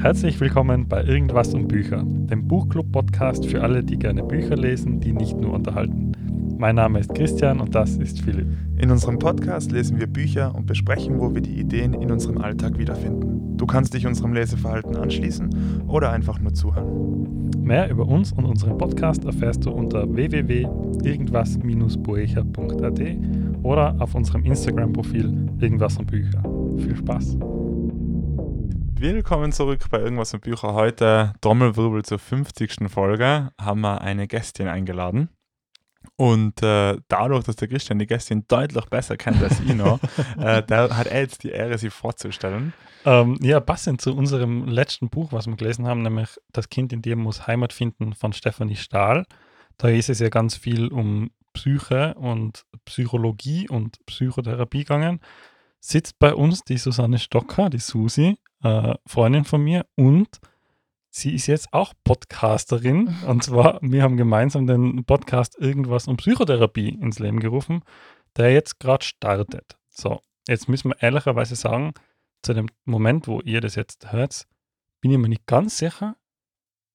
Herzlich willkommen bei Irgendwas um Bücher, dem Buchclub-Podcast für alle, die gerne Bücher lesen, die nicht nur unterhalten. Mein Name ist Christian und das ist Philipp. In unserem Podcast lesen wir Bücher und besprechen, wo wir die Ideen in unserem Alltag wiederfinden. Du kannst dich unserem Leseverhalten anschließen oder einfach nur zuhören. Mehr über uns und unseren Podcast erfährst du unter www.irgendwas-boecher.at oder auf unserem Instagram-Profil Irgendwas um Bücher. Viel Spaß! Willkommen zurück bei Irgendwas mit Bücher. Heute, Trommelwirbel zur 50. Folge, haben wir eine Gästin eingeladen. Und äh, dadurch, dass der Christian die Gästin deutlich besser kennt als ich noch, äh, der hat er jetzt die Ehre, sie vorzustellen. Ähm, ja, passend zu unserem letzten Buch, was wir gelesen haben, nämlich Das Kind in dir muss Heimat finden von Stefanie Stahl. Da ist es ja ganz viel um Psyche und Psychologie und Psychotherapie gegangen. Sitzt bei uns die Susanne Stocker, die Susi, äh, Freundin von mir und sie ist jetzt auch Podcasterin. Und zwar, wir haben gemeinsam den Podcast Irgendwas um Psychotherapie ins Leben gerufen, der jetzt gerade startet. So, jetzt müssen wir ehrlicherweise sagen, zu dem Moment, wo ihr das jetzt hört, bin ich mir nicht ganz sicher,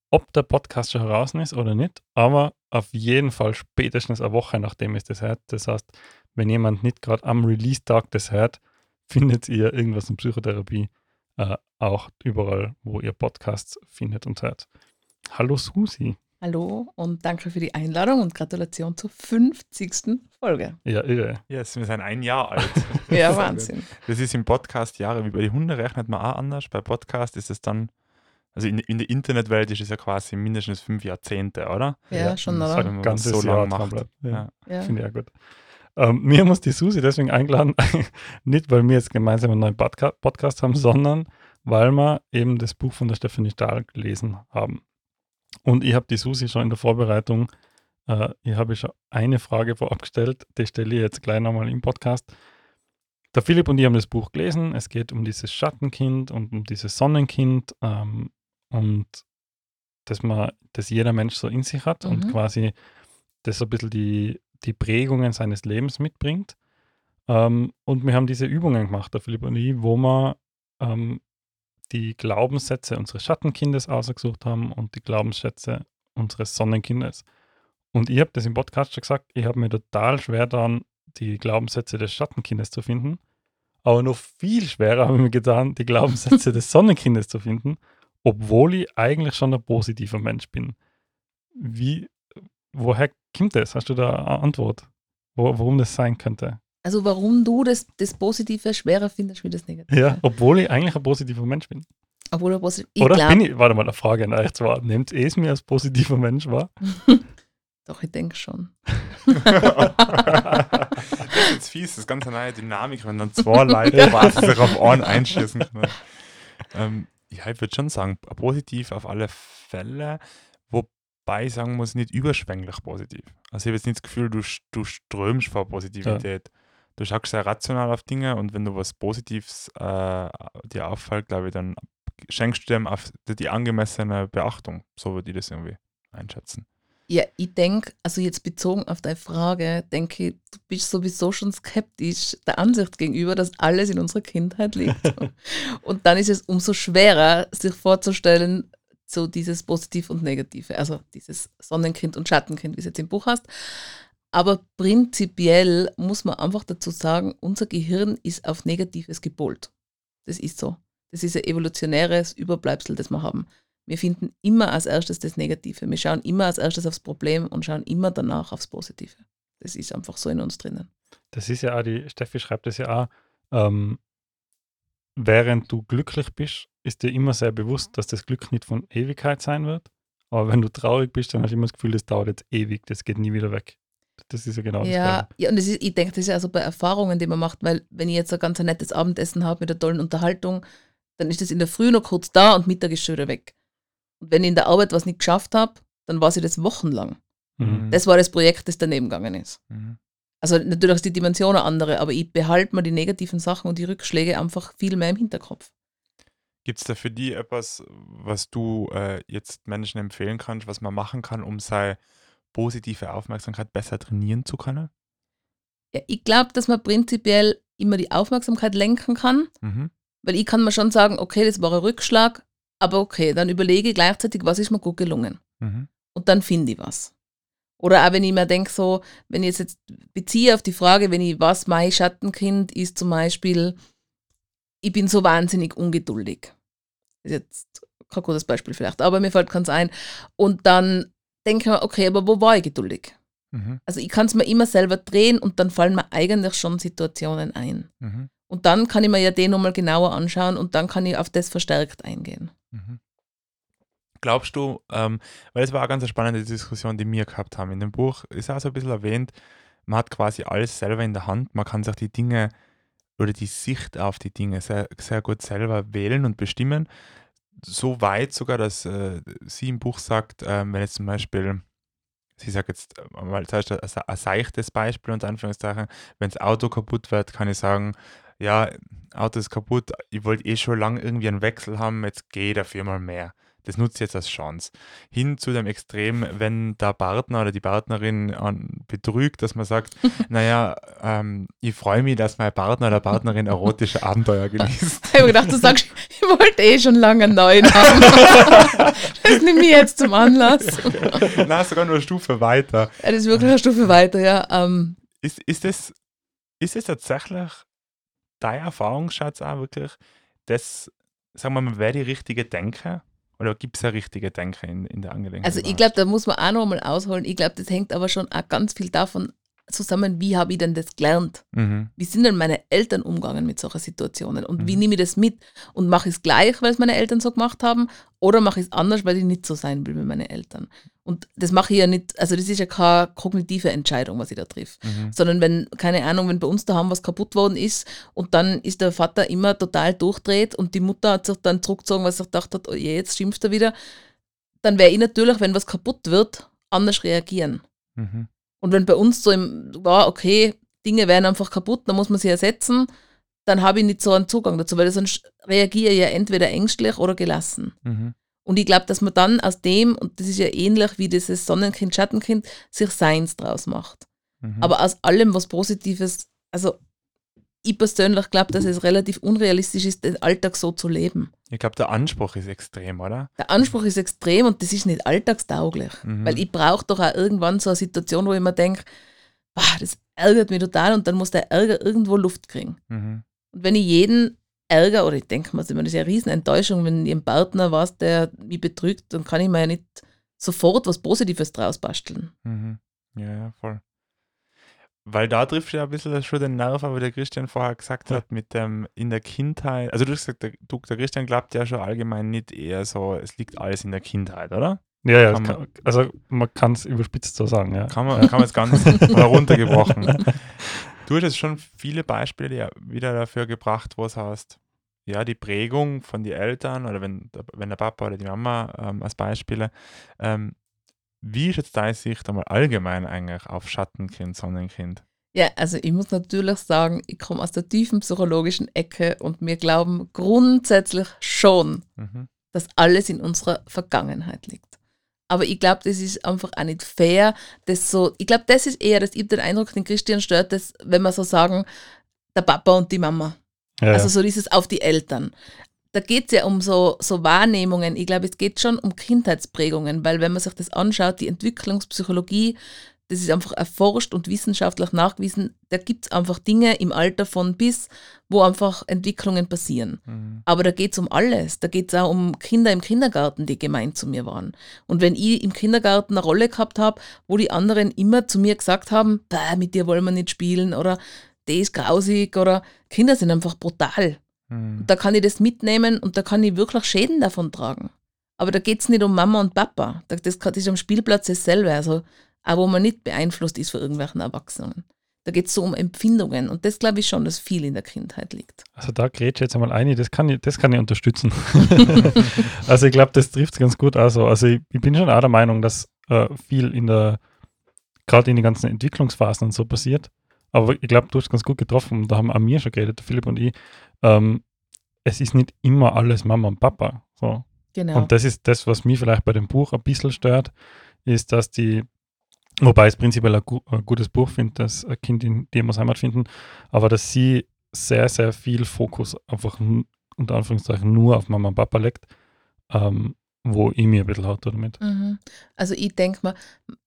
ob der Podcast schon heraus ist oder nicht, aber auf jeden Fall spätestens eine Woche, nachdem es das hört. Das heißt, wenn jemand nicht gerade am Release-Tag das hört, findet ihr irgendwas in Psychotherapie äh, auch überall, wo ihr Podcasts findet und hört. Hallo Susi. Hallo und danke für die Einladung und Gratulation zur 50. Folge. Ja, irre. Yes, wir sind ein Jahr alt. ja, Wahnsinn. Das ist im Podcast Jahre, wie bei den Hunden rechnet man auch anders. Bei Podcast ist es dann, also in, in der Internetwelt ist es ja quasi mindestens fünf Jahrzehnte, oder? Ja, ja schon, oder? Ein ganzes so Jahr macht. Ja, ja. ja. Finde ich ja gut. Ähm, mir muss die Susi deswegen eingeladen, nicht weil wir jetzt gemeinsam einen neuen Podca Podcast haben, sondern weil wir eben das Buch von der Stefanie Stahl gelesen haben. Und ich habe die Susi schon in der Vorbereitung, äh, ich habe schon eine Frage vorab gestellt, die stelle ich jetzt gleich nochmal im Podcast. Der Philipp und ich haben das Buch gelesen. Es geht um dieses Schattenkind und um dieses Sonnenkind ähm, und dass man, dass jeder Mensch so in sich hat mhm. und quasi das so ein bisschen die die Prägungen seines Lebens mitbringt. Ähm, und wir haben diese Übungen gemacht, der Philipp und ich, wo wir ähm, die Glaubenssätze unseres Schattenkindes ausgesucht haben und die Glaubenssätze unseres Sonnenkindes. Und ich habe das im Podcast schon gesagt, ich habe mir total schwer daran, die Glaubenssätze des Schattenkindes zu finden. Aber noch viel schwerer habe ich mir getan, die Glaubenssätze des Sonnenkindes zu finden, obwohl ich eigentlich schon ein positiver Mensch bin. Wie, woher kommt das? Hast du da eine Antwort, wo, warum das sein könnte? Also warum du das, das Positive schwerer findest wie das Negative? Ja, obwohl ich eigentlich ein positiver Mensch bin. Obwohl er positiv Oder glaub, bin ich, warte mal, eine Frage an euch zwar, nehmt ihr es mir als positiver Mensch wahr? Doch, ich denke schon. das ist jetzt fies, das ist ganz eine neue Dynamik, wenn dann zwei Leute quasi sich auf Ohren einschießen können. Ähm, ja, ich würde schon sagen, positiv auf alle Fälle wobei ich sagen muss, nicht überschwänglich positiv. Also ich habe jetzt nicht das Gefühl, du, du strömst vor Positivität. Ja. Du schaust sehr rational auf Dinge und wenn du was Positives äh, dir auffällt, glaube ich, dann schenkst du dem auf die angemessene Beachtung. So würde ich das irgendwie einschätzen. Ja, ich denke, also jetzt bezogen auf deine Frage, denke ich, du bist sowieso schon skeptisch der Ansicht gegenüber, dass alles in unserer Kindheit liegt. und dann ist es umso schwerer, sich vorzustellen, so dieses Positiv und Negative, also dieses Sonnenkind und Schattenkind, wie es jetzt im Buch hast. Aber prinzipiell muss man einfach dazu sagen, unser Gehirn ist auf Negatives gepolt. Das ist so. Das ist ein evolutionäres Überbleibsel, das wir haben. Wir finden immer als erstes das Negative. Wir schauen immer als erstes aufs Problem und schauen immer danach aufs Positive. Das ist einfach so in uns drinnen. Das ist ja auch, die Steffi schreibt das ja auch, ähm, während du glücklich bist, ist dir immer sehr bewusst, dass das Glück nicht von Ewigkeit sein wird. Aber wenn du traurig bist, dann hast du immer das Gefühl, das dauert jetzt ewig, das geht nie wieder weg. Das ist ja genau ja, das Ja, und das ist, ich denke, das ist ja also bei Erfahrungen, die man macht, weil wenn ich jetzt ein ganz nettes Abendessen habe mit einer tollen Unterhaltung, dann ist das in der Früh noch kurz da und Mittag ist schon wieder weg. Und wenn ich in der Arbeit was nicht geschafft habe, dann war sie das wochenlang. Mhm. Das war das Projekt, das daneben gegangen ist. Mhm. Also natürlich ist die Dimension eine andere, aber ich behalte mir die negativen Sachen und die Rückschläge einfach viel mehr im Hinterkopf. Gibt es da für die etwas, was du äh, jetzt Menschen empfehlen kannst, was man machen kann, um seine positive Aufmerksamkeit besser trainieren zu können? Ja, ich glaube, dass man prinzipiell immer die Aufmerksamkeit lenken kann, mhm. weil ich kann mir schon sagen, okay, das war ein Rückschlag, aber okay, dann überlege ich gleichzeitig, was ist mir gut gelungen. Mhm. Und dann finde ich was. Oder auch wenn ich mir denke, so, wenn ich jetzt beziehe auf die Frage, wenn ich, was mein Schattenkind ist, zum Beispiel, ich bin so wahnsinnig ungeduldig. Ist jetzt kein gutes Beispiel vielleicht, aber mir fällt keins ein. Und dann denke ich mir, okay, aber wo war ich geduldig? Mhm. Also ich kann es mir immer selber drehen und dann fallen mir eigentlich schon Situationen ein. Mhm. Und dann kann ich mir ja den nochmal genauer anschauen und dann kann ich auf das verstärkt eingehen. Mhm. Glaubst du, ähm, weil es war eine ganz spannende Diskussion, die wir gehabt haben. In dem Buch ist auch so ein bisschen erwähnt, man hat quasi alles selber in der Hand, man kann sich die Dinge oder die Sicht auf die Dinge sehr, sehr gut selber wählen und bestimmen. So weit sogar, dass äh, sie im Buch sagt, äh, wenn jetzt zum Beispiel sie sagt jetzt mal ein, ein seichtes Beispiel unter Anführungszeichen, wenn das Auto kaputt wird, kann ich sagen, ja, Auto ist kaputt, ich wollte eh schon lange irgendwie einen Wechsel haben, jetzt gehe dafür mal mehr. Das nutzt jetzt als Chance. Hin zu dem Extrem, wenn der Partner oder die Partnerin betrügt, dass man sagt, naja, ähm, ich freue mich, dass mein Partner oder Partnerin erotische Abenteuer genießt. Ich habe gedacht, du sagst, ich wollte eh schon lange einen neuen haben. das nehme ich jetzt zum Anlass. Na, sogar nur eine Stufe weiter. Ja, das ist wirklich eine Stufe weiter, ja. Ähm. Ist, ist, das, ist das tatsächlich dein Erfahrungsschatz auch wirklich, das, sagen wir mal, wäre die richtige Denke? Oder gibt es eine richtige Denke in, in der Angelegenheit? Also ich glaube, da muss man auch nochmal ausholen. Ich glaube, das hängt aber schon auch ganz viel davon zusammen, wie habe ich denn das gelernt? Mhm. Wie sind denn meine Eltern umgegangen mit solchen Situationen? Und mhm. wie nehme ich das mit? Und mache ich es gleich, weil es meine Eltern so gemacht haben? Oder mache ich es anders, weil ich nicht so sein will wie meine Eltern? Und das mache ich ja nicht, also das ist ja keine kognitive Entscheidung, was ich da triff. Mhm. Sondern wenn, keine Ahnung, wenn bei uns daheim was kaputt worden ist und dann ist der Vater immer total durchdreht und die Mutter hat sich dann zurückgezogen, weil sie gedacht hat, oh je, jetzt schimpft er wieder, dann wäre ich natürlich, wenn was kaputt wird, anders reagieren. Mhm. Und wenn bei uns so im, war, okay, Dinge werden einfach kaputt, dann muss man sie ersetzen, dann habe ich nicht so einen Zugang dazu, weil sonst reagiere ich ja entweder ängstlich oder gelassen. Mhm. Und ich glaube, dass man dann aus dem, und das ist ja ähnlich wie dieses Sonnenkind, Schattenkind, sich Seins draus macht. Mhm. Aber aus allem was Positives, also ich persönlich glaube, dass es relativ unrealistisch ist, den Alltag so zu leben. Ich glaube, der Anspruch ist extrem, oder? Der Anspruch ist extrem und das ist nicht alltagstauglich. Mhm. Weil ich brauche doch auch irgendwann so eine Situation, wo ich mir denke, das ärgert mich total und dann muss der Ärger irgendwo Luft kriegen. Mhm. Und wenn ich jeden Ärger, oder ich denke mal, das ist eine riesen Enttäuschung, wenn ich einen Partner was, der mich betrügt, dann kann ich mir ja nicht sofort was Positives draus basteln. Mhm. Ja, ja, voll. Weil da trifft ja ein bisschen schon den Nerv, aber der Christian vorher gesagt hat, mit dem in der Kindheit, also du hast gesagt, der, du, der Christian glaubt ja schon allgemein nicht eher so, es liegt alles in der Kindheit, oder? Ja, ja, kann man, also man kann es überspitzt so sagen, ja. Kann man, kann man jetzt ganz heruntergebrochen. Du hast jetzt schon viele Beispiele wieder dafür gebracht, wo es heißt, ja, die Prägung von den Eltern oder wenn, wenn der Papa oder die Mama ähm, als Beispiele, ähm, wie ist jetzt deine Sicht einmal allgemein eigentlich auf Schattenkind, Sonnenkind? Ja, also ich muss natürlich sagen, ich komme aus der tiefen psychologischen Ecke und wir glauben grundsätzlich schon, mhm. dass alles in unserer Vergangenheit liegt. Aber ich glaube, das ist einfach auch nicht fair. Das so, ich glaube, das ist eher, dass ich den Eindruck, den Christian stört, dass, wenn wir so sagen, der Papa und die Mama. Ja, also so dieses auf die Eltern da geht es ja um so, so Wahrnehmungen. Ich glaube, es geht schon um Kindheitsprägungen, weil wenn man sich das anschaut, die Entwicklungspsychologie, das ist einfach erforscht und wissenschaftlich nachgewiesen, da gibt es einfach Dinge im Alter von bis, wo einfach Entwicklungen passieren. Mhm. Aber da geht es um alles. Da geht es auch um Kinder im Kindergarten, die gemeint zu mir waren. Und wenn ich im Kindergarten eine Rolle gehabt habe, wo die anderen immer zu mir gesagt haben, mit dir wollen wir nicht spielen oder der ist grausig oder Kinder sind einfach brutal. Mhm. Da kann ich das mitnehmen und da kann ich wirklich Schäden davon tragen. Aber da geht es nicht um Mama und Papa. Das, das ist am Spielplatz dasselbe. Also auch wo man nicht beeinflusst ist von irgendwelchen Erwachsenen. Da geht es so um Empfindungen und das glaube ich schon, dass viel in der Kindheit liegt. Also da gerät jetzt einmal ein, das kann ich, das kann ich unterstützen. also ich glaube, das trifft es ganz gut. Also, also ich, ich, bin schon auch der Meinung, dass äh, viel in der, gerade in den ganzen Entwicklungsphasen und so passiert. Aber ich glaube, du hast ganz gut getroffen, da haben auch mir schon geredet, Philipp und ich, ähm, es ist nicht immer alles Mama und Papa. So. Genau. Und das ist das, was mich vielleicht bei dem Buch ein bisschen stört, ist, dass die, wobei es prinzipiell ein, gu ein gutes Buch finde, das ein Kind in die muss Heimat finden, aber dass sie sehr, sehr viel Fokus einfach unter Anführungszeichen nur auf Mama und Papa legt ähm, wo ich mir ein bisschen hatte damit. Mhm. Also ich denke mal,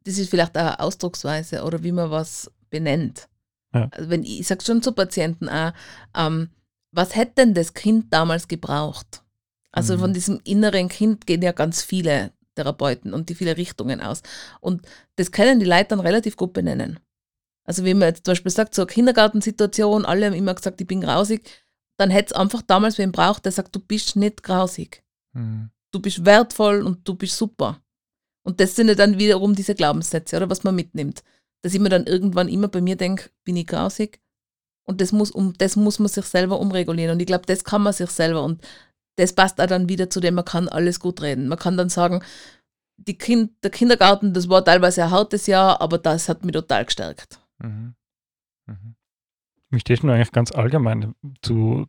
das ist vielleicht auch eine Ausdrucksweise oder wie man was benennt. Ja. Also wenn ich, ich sage schon zu Patienten auch, ähm, was hätte denn das Kind damals gebraucht? Also mhm. von diesem inneren Kind gehen ja ganz viele Therapeuten und die viele Richtungen aus. Und das können die Leute dann relativ gut benennen. Also wenn man jetzt zum Beispiel sagt, so eine Kindergartensituation, alle haben immer gesagt, ich bin grausig, dann hätte es einfach damals wen braucht, der sagt, du bist nicht grausig. Mhm. Du bist wertvoll und du bist super. Und das sind ja dann wiederum diese Glaubenssätze, oder was man mitnimmt. Dass ich mir dann irgendwann immer bei mir denke, bin ich grausig? Und das muss, um, das muss man sich selber umregulieren. Und ich glaube, das kann man sich selber. Und das passt auch dann wieder zu dem, man kann alles gut reden. Man kann dann sagen, die kind, der Kindergarten, das war teilweise ein hartes Jahr, aber das hat mich total gestärkt. Mhm. Mhm. Wie stehst du eigentlich ganz allgemein zu,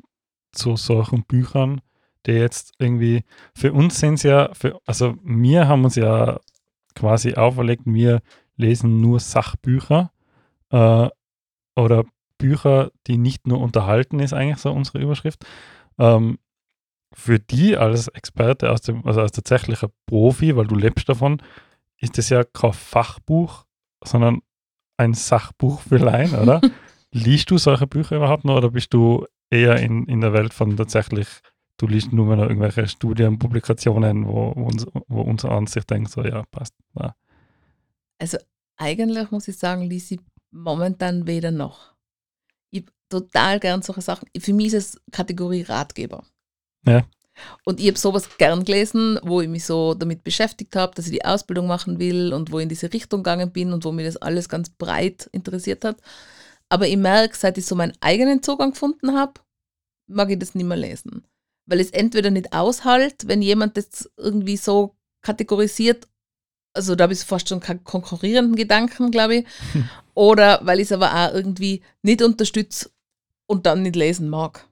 zu solchen Büchern, die jetzt irgendwie, für uns sind es ja, für, also wir haben uns ja quasi auferlegt, wir lesen nur Sachbücher äh, oder Bücher, die nicht nur unterhalten, ist eigentlich so unsere Überschrift. Ähm, für die als Experte, aus dem, also als tatsächlicher Profi, weil du lebst davon, ist das ja kein Fachbuch, sondern ein Sachbuch für Laien, oder? liest du solche Bücher überhaupt noch oder bist du eher in, in der Welt von tatsächlich, du liest nur noch irgendwelche Studien, Publikationen, wo, wo, uns, wo unsere Ansicht denkt, so ja, passt. Ja. Also eigentlich muss ich sagen, liest ich momentan weder noch. Total gern solche Sachen. Für mich ist es Kategorie Ratgeber. Ja. Und ich habe sowas gern gelesen, wo ich mich so damit beschäftigt habe, dass ich die Ausbildung machen will und wo ich in diese Richtung gegangen bin und wo mich das alles ganz breit interessiert hat. Aber ich merke, seit ich so meinen eigenen Zugang gefunden habe, mag ich das nicht mehr lesen. Weil es entweder nicht aushält, wenn jemand das irgendwie so kategorisiert, also da habe ich fast schon konkurrierenden Gedanken, glaube ich, oder weil ich es aber auch irgendwie nicht unterstütze und dann nicht lesen mag.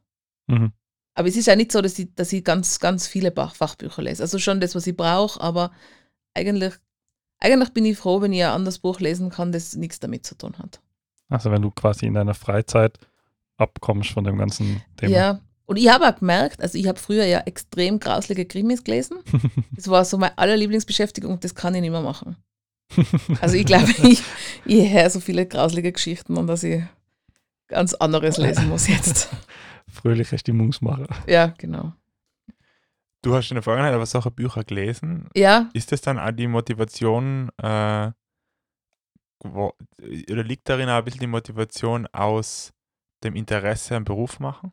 Mhm. Aber es ist ja nicht so, dass ich, dass ich ganz, ganz viele Fachbücher lese. Also schon das, was ich brauche, aber eigentlich, eigentlich bin ich froh, wenn ich ein anderes Buch lesen kann, das nichts damit zu tun hat. Also wenn du quasi in deiner Freizeit abkommst von dem ganzen Thema. Ja, und ich habe auch gemerkt, also ich habe früher ja extrem grauslige Krimis gelesen. Das war so meine allerlieblingsbeschäftigung und das kann ich nicht mehr machen. Also ich glaube, ich, ich höre so viele grauslige Geschichten und dass ich ganz anderes lesen muss jetzt. Fröhliche Stimmungsmacher. Ja, genau. Du hast in der Vergangenheit aber solche Bücher gelesen. Ja. Ist das dann auch die Motivation, äh, wo, oder liegt darin auch ein bisschen die Motivation aus dem Interesse am Beruf machen?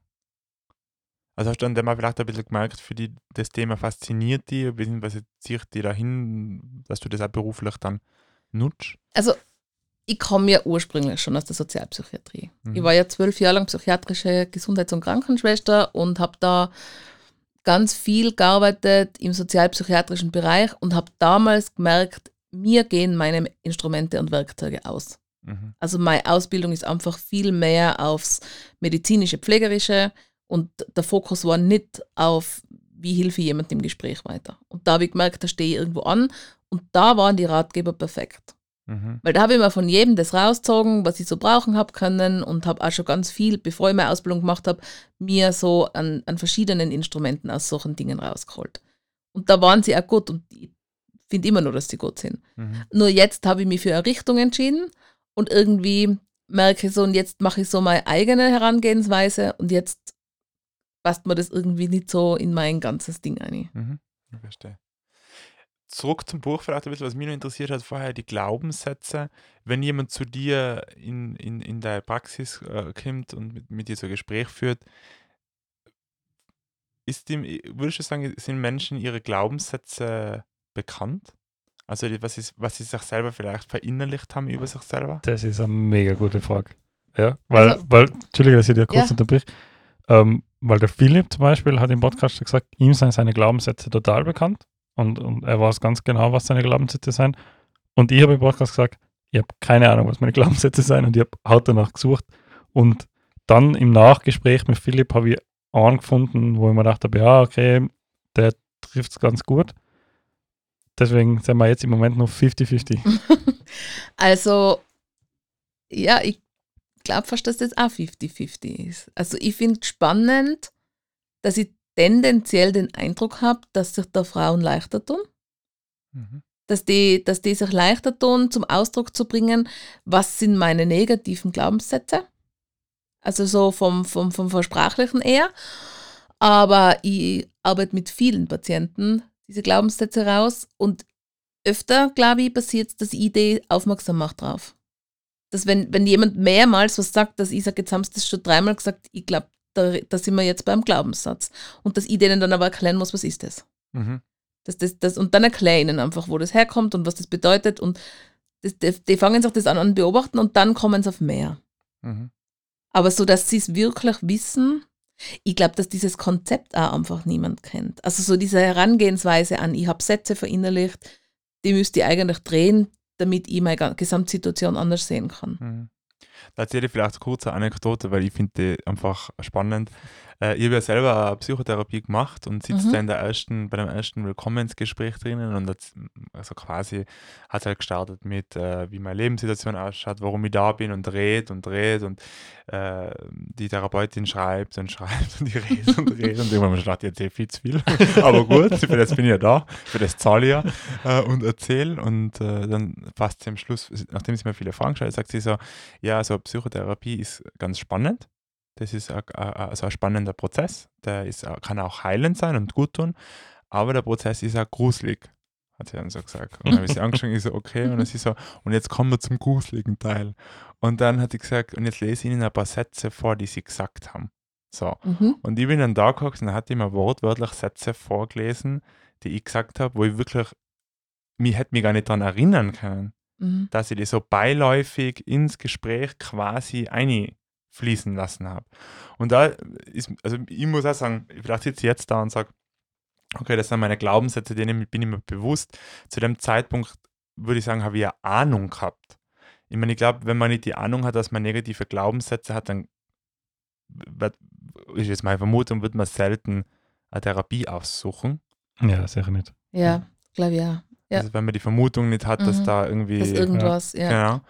Also hast du dann mal vielleicht ein bisschen gemerkt, für die das Thema fasziniert dich, beziehungsweise zieht dich dahin, dass du das auch beruflich dann nutzt? Also ich komme ja ursprünglich schon aus der Sozialpsychiatrie. Mhm. Ich war ja zwölf Jahre lang psychiatrische Gesundheits- und Krankenschwester und habe da ganz viel gearbeitet im sozialpsychiatrischen Bereich und habe damals gemerkt, mir gehen meine Instrumente und Werkzeuge aus. Mhm. Also meine Ausbildung ist einfach viel mehr aufs medizinische, pflegerische und der Fokus war nicht auf, wie hilfe ich jemandem im Gespräch weiter. Und da habe ich gemerkt, da stehe ich irgendwo an und da waren die Ratgeber perfekt. Mhm. Weil da habe ich mir von jedem das rausgezogen, was ich so brauchen habe können und habe auch schon ganz viel, bevor ich meine Ausbildung gemacht habe, mir so an, an verschiedenen Instrumenten aus solchen Dingen rausgeholt. Und da waren sie auch gut und ich finde immer nur, dass sie gut sind. Mhm. Nur jetzt habe ich mich für eine Richtung entschieden und irgendwie merke ich so, und jetzt mache ich so meine eigene Herangehensweise und jetzt passt mir das irgendwie nicht so in mein ganzes Ding ein. Mhm. Ich verstehe. Zurück zum Buch vielleicht ein bisschen, was mich noch interessiert hat vorher, die Glaubenssätze. Wenn jemand zu dir in, in, in der Praxis äh, kommt und mit, mit dir so ein Gespräch führt, ist dem, würdest du sagen, sind Menschen ihre Glaubenssätze bekannt? Also was, ist, was sie sich selber vielleicht verinnerlicht haben über sich selber? Das ist eine mega gute Frage. Ja, weil, also, weil Entschuldige, dass ich dir kurz ja. unterbrich. Ähm, weil der Philipp zum Beispiel hat im Podcast gesagt, ihm sind seine Glaubenssätze total bekannt und, und er weiß ganz genau, was seine Glaubenssätze sind. Und ich habe im Podcast gesagt, ich habe keine Ahnung, was meine Glaubenssätze sind und ich habe halt danach gesucht. Und dann im Nachgespräch mit Philipp habe ich einen gefunden, wo ich mir gedacht habe, ja, okay, der trifft es ganz gut. Deswegen sind wir jetzt im Moment noch 50-50. also, ja, ich glaube fast, dass das auch 50-50 ist. Also, ich finde spannend, dass ich tendenziell den Eindruck habe, dass sich da Frauen leichter tun. Mhm. Dass, die, dass die sich leichter tun, zum Ausdruck zu bringen, was sind meine negativen Glaubenssätze. Also so vom, vom, vom Versprachlichen eher. Aber ich arbeite mit vielen Patienten diese Glaubenssätze raus und öfter, glaube ich, passiert es, dass ich Idee aufmerksam macht drauf. Dass wenn, wenn jemand mehrmals was sagt, dass ich sage, jetzt haben sie das schon dreimal gesagt, ich glaube, da, da sind wir jetzt beim Glaubenssatz. Und dass ich denen dann aber erklären muss, was ist das? Mhm. Das, das, das, und dann erkläre ich ihnen einfach, wo das herkommt und was das bedeutet. Und das, die, die, fangen sich das an und beobachten und dann kommen sie auf mehr. Mhm. Aber so, dass sie es wirklich wissen, ich glaube, dass dieses Konzept auch einfach niemand kennt. Also so diese Herangehensweise an, ich habe Sätze verinnerlicht, die müsste ich eigentlich drehen, damit ich meine Gesamtsituation anders sehen kann. Mhm. Da erzähle ich vielleicht eine kurze Anekdote, weil ich finde die einfach spannend. Äh, ich habe ja selber eine Psychotherapie gemacht und sitze mhm. da in der ersten, bei dem ersten Willkommensgespräch drinnen und das, also quasi hat halt gestartet mit, äh, wie meine Lebenssituation ausschaut, warum ich da bin und dreht und dreht und äh, die Therapeutin schreibt und schreibt und ich rede und rede und irgendwann gedacht, ich erzähle viel zu viel. Aber gut, für das bin ich ja da, für das zahle ich ja äh, und erzähle und äh, dann fast am Schluss, nachdem sie mir viele Fragen stellt, sagt sie so, ja, also Psychotherapie ist ganz spannend das ist ein, also ein spannender Prozess. Der ist, kann auch heilend sein und gut tun, aber der Prozess ist auch gruselig, hat sie dann so gesagt. Und dann habe ich sie angeschaut ich so, okay. Und dann sie so, und jetzt kommen wir zum gruseligen Teil. Und dann hat sie gesagt, und jetzt lese ich Ihnen ein paar Sätze vor, die Sie gesagt haben. So. Mhm. Und ich bin dann da geguckt und dann hat die mir wortwörtlich Sätze vorgelesen, die ich gesagt habe, wo ich wirklich, mich hätte mich gar nicht daran erinnern können, mhm. dass ich die so beiläufig ins Gespräch quasi eine fließen lassen habe. Und da ist, also ich muss auch sagen, vielleicht sitze ich jetzt da und sage, okay, das sind meine Glaubenssätze, denen bin ich mir bewusst. Zu dem Zeitpunkt würde ich sagen, habe ich eine Ahnung gehabt. Ich meine, ich glaube, wenn man nicht die Ahnung hat, dass man negative Glaubenssätze hat, dann wird, ist jetzt meine Vermutung, wird man selten eine Therapie aussuchen. Ja, sicher nicht. Ja, glaube ja. ja. Also wenn man die Vermutung nicht hat, mhm. dass da irgendwie. Dass irgendwas, ja. ja. Genau.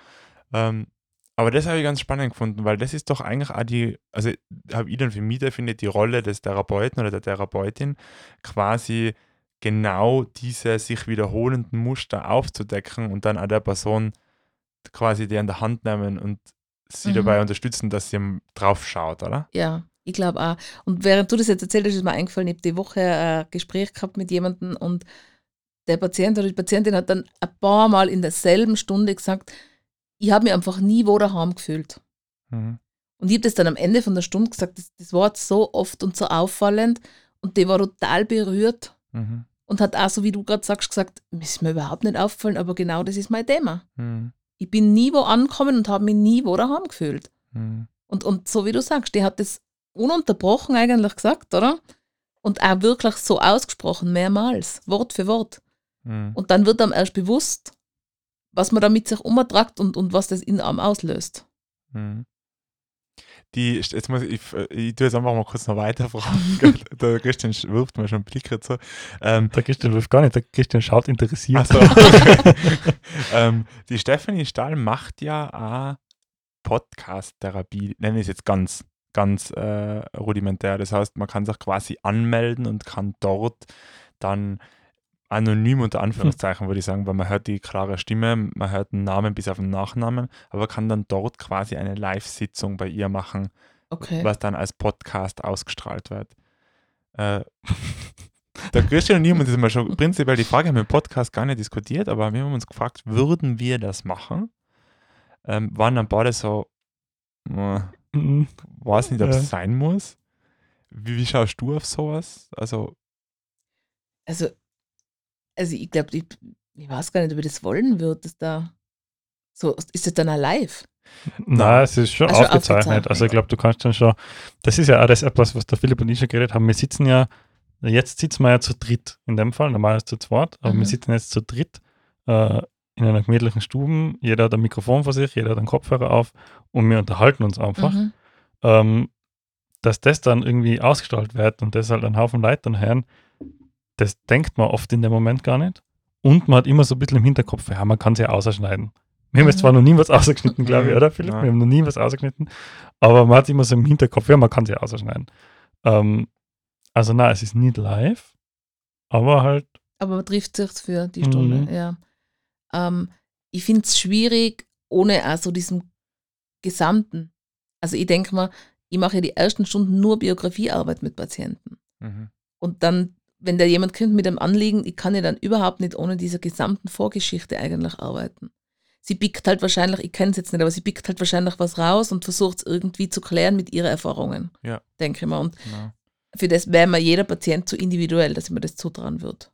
Ähm, aber das habe ich ganz spannend gefunden, weil das ist doch eigentlich auch die, also habe ich dann für mich definiert, die Rolle des Therapeuten oder der Therapeutin, quasi genau diese sich wiederholenden Muster aufzudecken und dann auch der Person quasi die an der Hand nehmen und sie mhm. dabei unterstützen, dass sie drauf schaut, oder? Ja, ich glaube auch. Und während du das jetzt erzählt hast, ist mir eingefallen, ich habe die Woche ein Gespräch gehabt mit jemandem und der Patient oder die Patientin hat dann ein paar Mal in derselben Stunde gesagt, ich habe mich einfach nie wo daheim gefühlt. Mhm. Und ich habe das dann am Ende von der Stunde gesagt, das, das war so oft und so auffallend und die war total berührt mhm. und hat auch, so wie du gerade sagst, gesagt, mir ist mir überhaupt nicht aufgefallen, aber genau das ist mein Thema. Mhm. Ich bin nie wo angekommen und habe mich nie wo daheim gefühlt. Mhm. Und, und so wie du sagst, die hat das ununterbrochen eigentlich gesagt, oder? Und auch wirklich so ausgesprochen, mehrmals, Wort für Wort. Mhm. Und dann wird einem erst bewusst, was man damit sich umtragt und, und was das in einem auslöst. Mhm. Die, jetzt muss ich, ich, ich tue jetzt einfach mal kurz noch weiter fragen. der Christian wirft mir schon einen Blick so. Ähm, der Christian wirft gar nicht, der Christian schaut interessiert. So. ähm, die Stephanie Stahl macht ja auch Podcast-Therapie, nenne ich es jetzt ganz, ganz äh, rudimentär. Das heißt, man kann sich quasi anmelden und kann dort dann anonym unter Anführungszeichen, würde ich sagen, weil man hört die klare Stimme, man hört den Namen bis auf den Nachnamen, aber kann dann dort quasi eine Live-Sitzung bei ihr machen, okay. was dann als Podcast ausgestrahlt wird. Äh, der Christian und ich haben uns immer schon prinzipiell die Frage haben wir im Podcast gar nicht diskutiert, aber wir haben uns gefragt, würden wir das machen? Ähm, waren dann beide so, äh, weiß nicht, ob es ja. sein muss. Wie, wie schaust du auf sowas? Also, also also ich glaube, ich, ich weiß gar nicht, ob ich das wollen würde, dass da so, ist das dann auch live? Nein, es ist schon also aufgezeichnet. aufgezeichnet. Also ich glaube, du kannst dann schon, das ist ja auch das etwas, was der Philipp und ich schon geredet haben. Wir sitzen ja, jetzt sitzen wir ja zu dritt in dem Fall, normalerweise zu zweit, aber mhm. wir sitzen jetzt zu dritt äh, in einer gemütlichen Stube. Jeder hat ein Mikrofon vor sich, jeder hat einen Kopfhörer auf und wir unterhalten uns einfach. Mhm. Ähm, dass das dann irgendwie ausgestrahlt wird und das halt ein Haufen Leute dann hören, das denkt man oft in dem Moment gar nicht. Und man hat immer so ein bisschen im Hinterkopf, ja, man kann es ja ausschneiden. Wir haben jetzt zwar noch nie was ausgeschnitten, glaube ich, oder Philipp? Ja. Wir haben noch nie was ausgeschnitten, aber man hat immer so im Hinterkopf, ja, man kann es ja ausschneiden. Ähm, Also nein, es ist nicht live, aber halt. Aber man trifft sich für die Stunde, mhm. ja. Ähm, ich finde es schwierig, ohne also diesen gesamten. Also ich denke mal, ich mache ja die ersten Stunden nur Biografiearbeit mit Patienten. Mhm. Und dann, wenn da jemand kommt mit einem Anliegen, ich kann ja dann überhaupt nicht ohne diese gesamten Vorgeschichte eigentlich arbeiten. Sie pickt halt wahrscheinlich, ich kenne es jetzt nicht, aber sie pickt halt wahrscheinlich was raus und versucht es irgendwie zu klären mit ihren Erfahrungen. Ja. Denke ich mal. Und genau. für das wäre mir jeder Patient zu individuell, dass ich mir das zutrauen würde.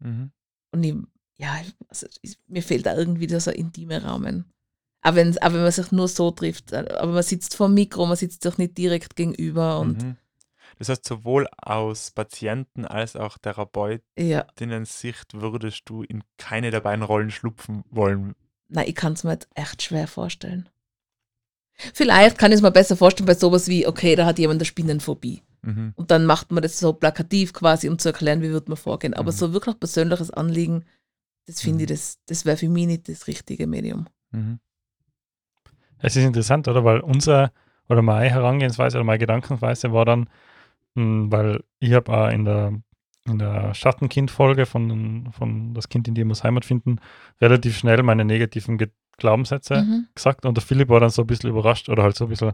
Mhm. Und ich, ja, also, mir fehlt da irgendwie dieser intime Rahmen. Aber, wenn, aber wenn man sich nur so trifft, aber man sitzt vor dem Mikro, man sitzt doch nicht direkt gegenüber und mhm. Das heißt, sowohl aus Patienten als auch Therapeutinnen Sicht würdest du in keine der beiden Rollen schlupfen wollen. Nein, ich kann es mir echt schwer vorstellen. Vielleicht kann ich es mir besser vorstellen bei sowas wie, okay, da hat jemand eine Spinnenphobie. Mhm. Und dann macht man das so plakativ quasi, um zu erklären, wie wird man vorgehen. Aber mhm. so wirklich persönliches Anliegen, das finde mhm. ich, das, das wäre für mich nicht das richtige Medium. Mhm. Es ist interessant, oder? Weil unser oder meine Herangehensweise oder meine Gedankensweise war dann, weil ich habe auch in der, in der Schattenkind-Folge von, von Das Kind in dir muss Heimat finden, relativ schnell meine negativen Ge Glaubenssätze mhm. gesagt und der Philipp war dann so ein bisschen überrascht oder halt so ein bisschen,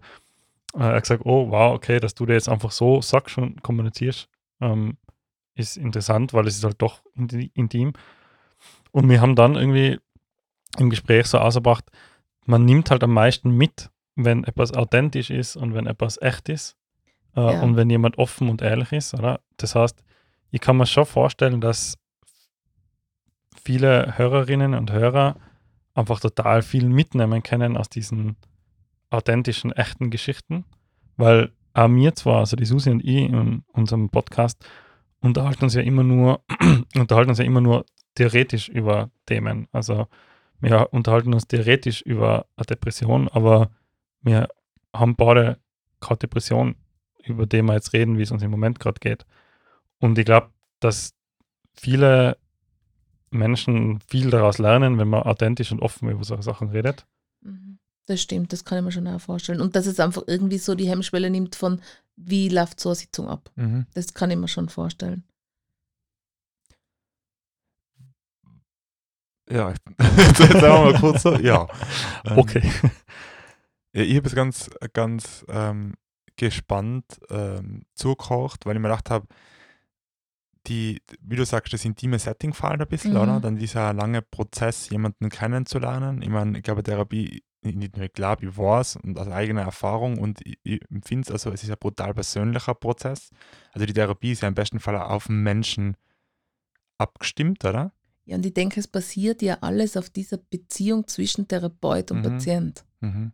äh, er hat gesagt, oh wow, okay, dass du dir jetzt einfach so sagst und kommunizierst, ähm, ist interessant, weil es ist halt doch intim. Und wir haben dann irgendwie im Gespräch so ausgebracht, man nimmt halt am meisten mit, wenn etwas authentisch ist und wenn etwas echt ist äh, ja. und wenn jemand offen und ehrlich ist, oder? Das heißt, ich kann mir schon vorstellen, dass viele Hörerinnen und Hörer einfach total viel mitnehmen können aus diesen authentischen, echten Geschichten, weil auch mir zwar, also die Susi und ich in unserem Podcast unterhalten uns ja immer nur, unterhalten uns ja immer nur theoretisch über Themen. Also wir unterhalten uns theoretisch über eine Depression, aber wir haben beide keine Depression, über die wir jetzt reden, wie es uns im Moment gerade geht. Und ich glaube, dass viele Menschen viel daraus lernen, wenn man authentisch und offen über solche Sachen redet. Mhm. Das stimmt, das kann ich mir schon auch vorstellen. Und dass es einfach irgendwie so die Hemmschwelle nimmt von, wie läuft so eine Sitzung ab. Mhm. Das kann ich mir schon vorstellen. Ja, jetzt sagen wir mal kurz so, ja. Okay. Ja, ich habe es ganz, ganz ähm, gespannt ähm, zugekocht, weil ich mir gedacht habe, die, wie du sagst, das intime Setting fällt ein bisschen, mhm. oder? Dann dieser lange Prozess, jemanden kennenzulernen. Ich meine, ich glaube, Therapie, nicht nur ich glaube, ich weiß und aus eigener Erfahrung und ich, ich empfinde es, also es ist ein brutal persönlicher Prozess. Also die Therapie ist ja im besten Fall auf den Menschen abgestimmt, oder? Ja, und ich denke, es basiert ja alles auf dieser Beziehung zwischen Therapeut und mhm. Patient. Mhm.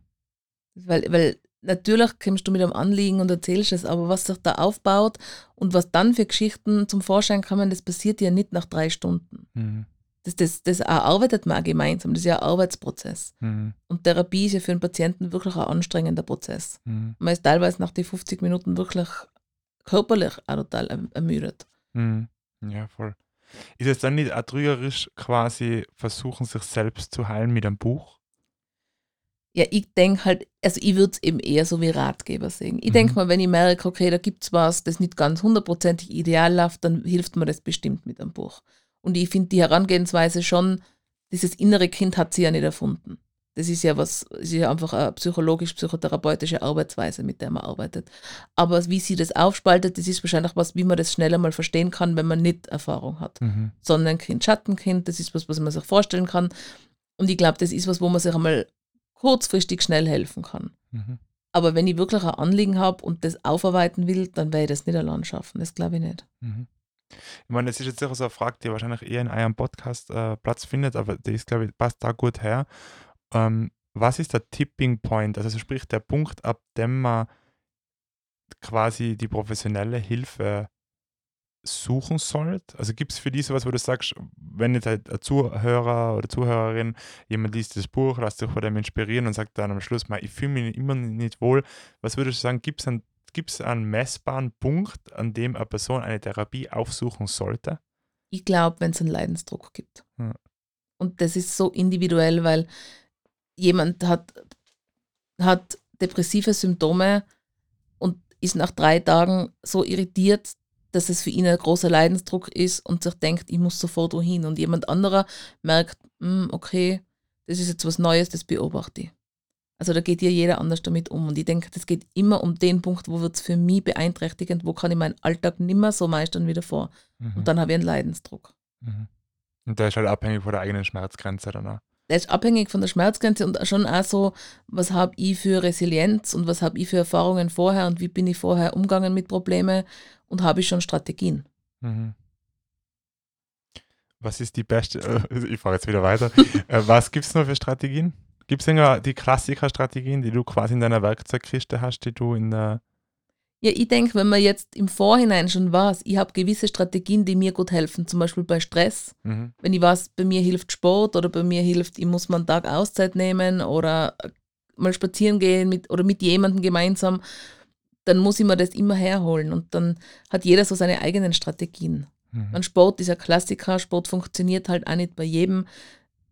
Weil, weil natürlich kommst du mit einem Anliegen und erzählst es, aber was sich da aufbaut und was dann für Geschichten zum Vorschein kommen, das passiert ja nicht nach drei Stunden. Mhm. Das, das, das arbeitet man auch gemeinsam, das ist ja ein Arbeitsprozess. Mhm. Und Therapie ist ja für einen Patienten wirklich ein anstrengender Prozess. Mhm. Man ist teilweise nach den 50 Minuten wirklich körperlich auch total ermüdet. Mhm. Ja, voll. Ist es dann nicht auch trügerisch quasi versuchen, sich selbst zu heilen mit einem Buch? Ja, ich denke halt, also ich würde es eben eher so wie Ratgeber sehen. Ich mhm. denke mal, wenn ich merke, okay, da gibt es was, das nicht ganz hundertprozentig ideal läuft, dann hilft mir das bestimmt mit einem Buch. Und ich finde die Herangehensweise schon, dieses innere Kind hat sie ja nicht erfunden. Das ist ja was, ist ja einfach eine psychologisch-psychotherapeutische Arbeitsweise, mit der man arbeitet. Aber wie sie das aufspaltet, das ist wahrscheinlich was, wie man das schneller mal verstehen kann, wenn man nicht Erfahrung hat. Mhm. Sonnenkind, Schattenkind, das ist was, was man sich vorstellen kann. Und ich glaube, das ist was, wo man sich einmal kurzfristig schnell helfen kann. Mhm. Aber wenn ich wirklich ein Anliegen habe und das aufarbeiten will, dann werde ich das nicht allein schaffen. Das glaube ich nicht. Mhm. Ich meine, das ist jetzt sicher so eine Frage, die wahrscheinlich eher in eurem Podcast äh, Platz findet, aber die ist, glaube ich, passt da gut her. Ähm, was ist der Tipping Point? Also sprich der Punkt, ab dem man quasi die professionelle Hilfe suchen sollte? Also gibt es für dich sowas, wo du sagst, wenn jetzt halt ein Zuhörer oder Zuhörerin, jemand liest das Buch, lässt sich von dem inspirieren und sagt dann am Schluss, ich fühle mich immer nicht wohl, was würdest du sagen, gibt es einen, gibt's einen messbaren Punkt, an dem eine Person eine Therapie aufsuchen sollte? Ich glaube, wenn es einen Leidensdruck gibt. Ja. Und das ist so individuell, weil jemand hat, hat depressive Symptome und ist nach drei Tagen so irritiert, dass es für ihn ein großer Leidensdruck ist und sich denkt, ich muss sofort wohin. Und jemand anderer merkt, hm, okay, das ist jetzt was Neues, das beobachte ich. Also da geht ja jeder anders damit um. Und ich denke, das geht immer um den Punkt, wo wird es für mich beeinträchtigend, wo kann ich meinen Alltag nimmer so meistern wie davor. Mhm. Und dann habe ich einen Leidensdruck. Mhm. Und der ist halt abhängig von der eigenen Schmerzgrenze dann auch. Der ist abhängig von der Schmerzgrenze und schon auch so, was habe ich für Resilienz und was habe ich für Erfahrungen vorher und wie bin ich vorher umgegangen mit Problemen und habe ich schon Strategien. Mhm. Was ist die beste, äh, ich frage jetzt wieder weiter, äh, was gibt es noch für Strategien? Gibt es die Klassiker-Strategien, die du quasi in deiner Werkzeugkiste hast, die du in der. Ja, ich denke, wenn man jetzt im Vorhinein schon weiß, ich habe gewisse Strategien, die mir gut helfen, zum Beispiel bei Stress. Mhm. Wenn ich weiß, bei mir hilft Sport oder bei mir hilft, ich muss mal einen Tag Auszeit nehmen oder mal spazieren gehen mit, oder mit jemandem gemeinsam, dann muss ich mir das immer herholen. Und dann hat jeder so seine eigenen Strategien. Mhm. Sport ist ja Klassiker, Sport funktioniert halt auch nicht bei jedem.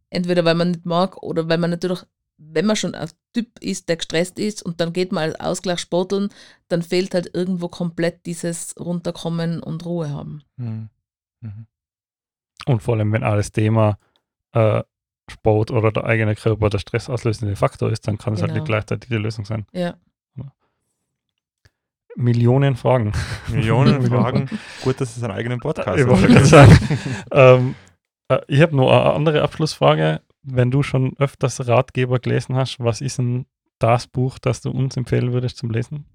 Entweder weil man nicht mag oder weil man natürlich, wenn man schon ein Typ ist, der gestresst ist und dann geht man als Ausgleich sporteln, dann fehlt halt irgendwo komplett dieses Runterkommen und Ruhe haben. Mhm. Mhm. Und vor allem, wenn alles Thema äh, Sport oder der eigene Körper der stressauslösende Faktor ist, dann kann es genau. halt nicht genau. gleichzeitig die Lösung sein. Ja. Millionen Fragen. Millionen Fragen. Gut, dass es einen eigenen Podcast ist. ähm, äh, ich habe noch eine andere Abschlussfrage. Wenn du schon öfters Ratgeber gelesen hast, was ist denn das Buch, das du uns empfehlen würdest zum Lesen?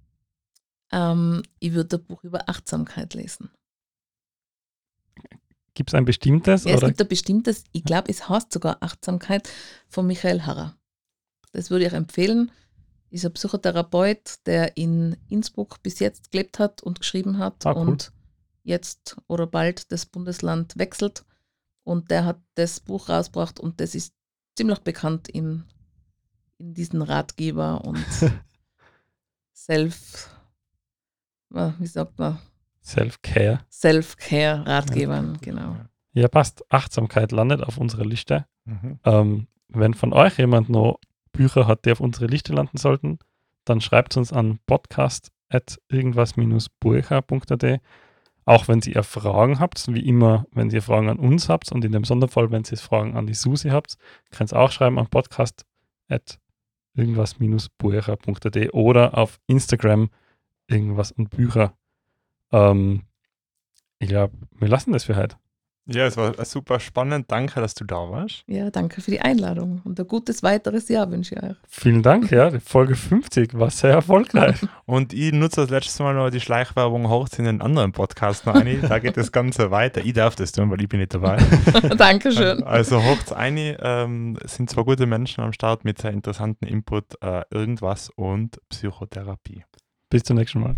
Ähm, ich würde ein Buch über Achtsamkeit lesen. Gibt es ein bestimmtes? Ja, es gibt ein bestimmtes, ich glaube, es heißt sogar Achtsamkeit von Michael Harrer. Das würde ich empfehlen. Ist ein Psychotherapeut, der in Innsbruck bis jetzt gelebt hat und geschrieben hat ah, cool. und jetzt oder bald das Bundesland wechselt und der hat das Buch rausgebracht und das ist ziemlich bekannt in, in diesen Ratgeber und Self, wie sagt man? Self-Care. Self-Care-Ratgebern, ja. genau. Ja, passt. Achtsamkeit landet auf unserer Liste. Mhm. Ähm, wenn von euch jemand noch Bücher hat, die auf unsere Liste landen sollten, dann schreibt uns an podcast.irgendwas-buecher.at auch wenn ihr Fragen habt, wie immer, wenn ihr Fragen an uns habt und in dem Sonderfall, wenn ihr Fragen an die Susi habt, könnt ihr auch schreiben an podcast irgendwas-bucher.de oder auf Instagram irgendwas und Bücher. Ähm, ich glaube, wir lassen das für heute. Ja, es war super spannend. Danke, dass du da warst. Ja, danke für die Einladung und ein gutes weiteres Jahr wünsche ich euch. Vielen Dank, ja. Die Folge 50 war sehr erfolgreich. Und ich nutze das letzte Mal noch die Schleichwerbung hoch in den anderen Podcast noch ein. Da geht das Ganze weiter. Ich darf das tun, weil ich bin nicht dabei. Dankeschön. Also hocht's eine. Ähm, sind zwei gute Menschen am Start mit sehr interessanten Input, äh, irgendwas und Psychotherapie. Bis zum nächsten Mal.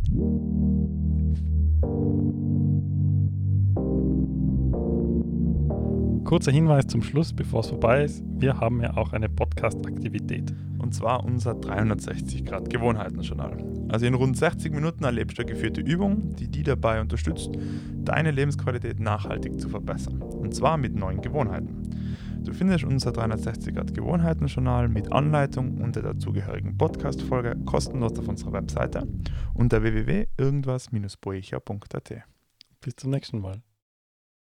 Kurzer Hinweis zum Schluss, bevor es vorbei ist. Wir haben ja auch eine Podcast-Aktivität. Und zwar unser 360-Grad-Gewohnheiten-Journal. Also in rund 60 Minuten erlebst du eine geführte Übung, die dich dabei unterstützt, deine Lebensqualität nachhaltig zu verbessern. Und zwar mit neuen Gewohnheiten. Du findest unser 360-Grad-Gewohnheiten-Journal mit Anleitung und der dazugehörigen Podcast-Folge kostenlos auf unserer Webseite unter www.irgendwas-boecher.at. Bis zum nächsten Mal.